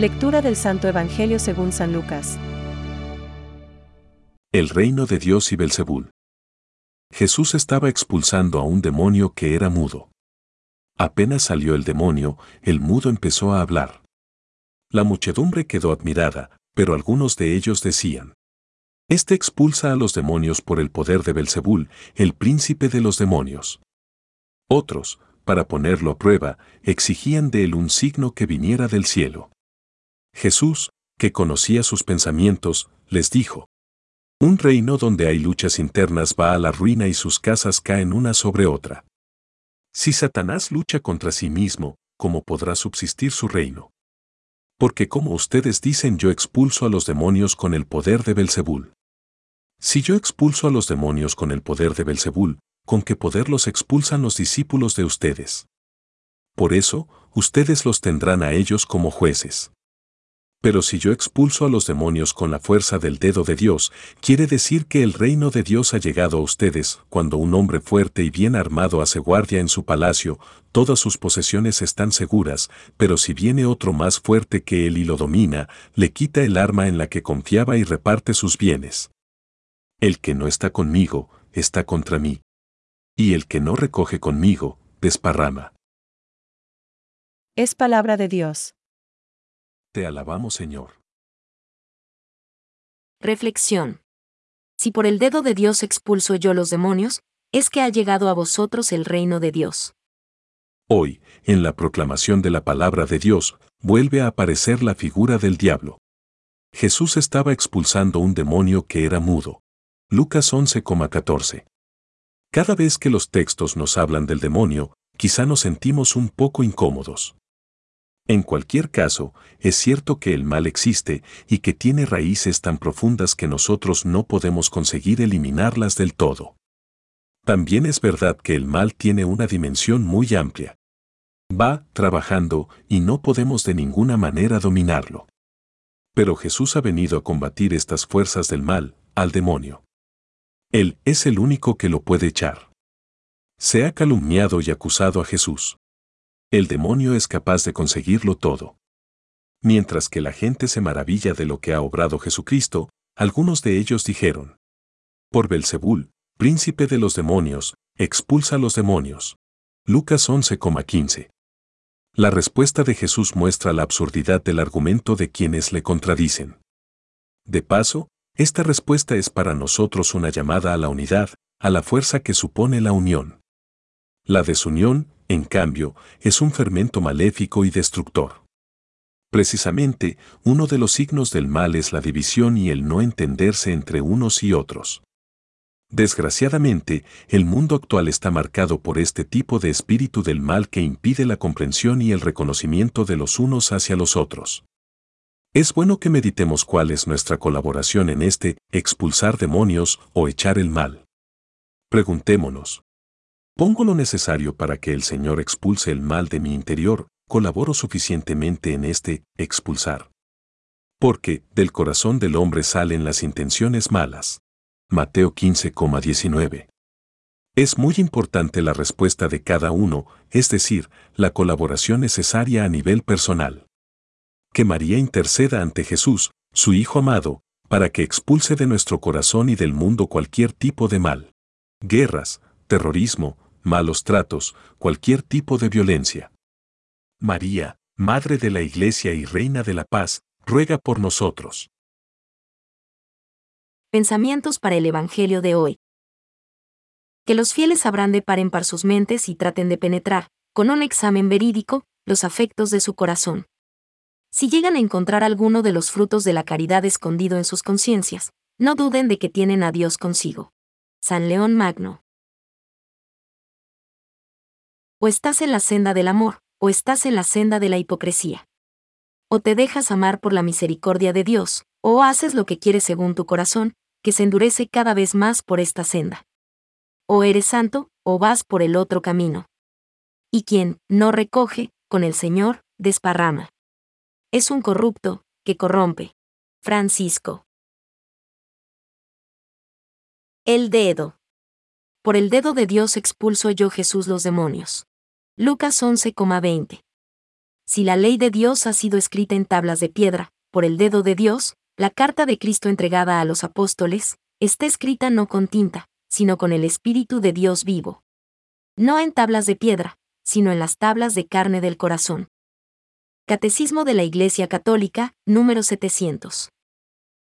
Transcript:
Lectura del Santo Evangelio según San Lucas. El reino de Dios y Belzebul. Jesús estaba expulsando a un demonio que era mudo. Apenas salió el demonio, el mudo empezó a hablar. La muchedumbre quedó admirada, pero algunos de ellos decían: Este expulsa a los demonios por el poder de Belzebul, el príncipe de los demonios. Otros, para ponerlo a prueba, exigían de él un signo que viniera del cielo. Jesús, que conocía sus pensamientos, les dijo, Un reino donde hay luchas internas va a la ruina y sus casas caen una sobre otra. Si Satanás lucha contra sí mismo, ¿cómo podrá subsistir su reino? Porque como ustedes dicen yo expulso a los demonios con el poder de Belzebul. Si yo expulso a los demonios con el poder de Belzebul, ¿con qué poder los expulsan los discípulos de ustedes? Por eso, ustedes los tendrán a ellos como jueces. Pero si yo expulso a los demonios con la fuerza del dedo de Dios, quiere decir que el reino de Dios ha llegado a ustedes, cuando un hombre fuerte y bien armado hace guardia en su palacio, todas sus posesiones están seguras, pero si viene otro más fuerte que él y lo domina, le quita el arma en la que confiaba y reparte sus bienes. El que no está conmigo, está contra mí. Y el que no recoge conmigo, desparrama. Es palabra de Dios. Te alabamos, Señor. Reflexión. Si por el dedo de Dios expulso yo los demonios, es que ha llegado a vosotros el reino de Dios. Hoy, en la proclamación de la palabra de Dios, vuelve a aparecer la figura del diablo. Jesús estaba expulsando un demonio que era mudo. Lucas 11,14. Cada vez que los textos nos hablan del demonio, quizá nos sentimos un poco incómodos. En cualquier caso, es cierto que el mal existe y que tiene raíces tan profundas que nosotros no podemos conseguir eliminarlas del todo. También es verdad que el mal tiene una dimensión muy amplia. Va trabajando y no podemos de ninguna manera dominarlo. Pero Jesús ha venido a combatir estas fuerzas del mal, al demonio. Él es el único que lo puede echar. Se ha calumniado y acusado a Jesús. El demonio es capaz de conseguirlo todo. Mientras que la gente se maravilla de lo que ha obrado Jesucristo, algunos de ellos dijeron: Por Belzebul, príncipe de los demonios, expulsa a los demonios. Lucas 11,15. La respuesta de Jesús muestra la absurdidad del argumento de quienes le contradicen. De paso, esta respuesta es para nosotros una llamada a la unidad, a la fuerza que supone la unión. La desunión, en cambio, es un fermento maléfico y destructor. Precisamente, uno de los signos del mal es la división y el no entenderse entre unos y otros. Desgraciadamente, el mundo actual está marcado por este tipo de espíritu del mal que impide la comprensión y el reconocimiento de los unos hacia los otros. Es bueno que meditemos cuál es nuestra colaboración en este expulsar demonios o echar el mal. Preguntémonos, Pongo lo necesario para que el Señor expulse el mal de mi interior, colaboro suficientemente en este expulsar. Porque del corazón del hombre salen las intenciones malas. Mateo 15,19. Es muy importante la respuesta de cada uno, es decir, la colaboración necesaria a nivel personal. Que María interceda ante Jesús, su Hijo amado, para que expulse de nuestro corazón y del mundo cualquier tipo de mal. Guerras, terrorismo, malos tratos, cualquier tipo de violencia. María, Madre de la Iglesia y Reina de la Paz, ruega por nosotros. Pensamientos para el Evangelio de hoy. Que los fieles sabrán de par en par sus mentes y traten de penetrar, con un examen verídico, los afectos de su corazón. Si llegan a encontrar alguno de los frutos de la caridad escondido en sus conciencias, no duden de que tienen a Dios consigo. San León Magno. O estás en la senda del amor, o estás en la senda de la hipocresía. O te dejas amar por la misericordia de Dios, o haces lo que quieres según tu corazón, que se endurece cada vez más por esta senda. O eres santo, o vas por el otro camino. Y quien no recoge, con el Señor, desparrama. Es un corrupto, que corrompe. Francisco. El dedo. Por el dedo de Dios expulso yo Jesús los demonios. Lucas 11,20. Si la ley de Dios ha sido escrita en tablas de piedra, por el dedo de Dios, la carta de Cristo entregada a los apóstoles, está escrita no con tinta, sino con el Espíritu de Dios vivo. No en tablas de piedra, sino en las tablas de carne del corazón. Catecismo de la Iglesia Católica, número 700.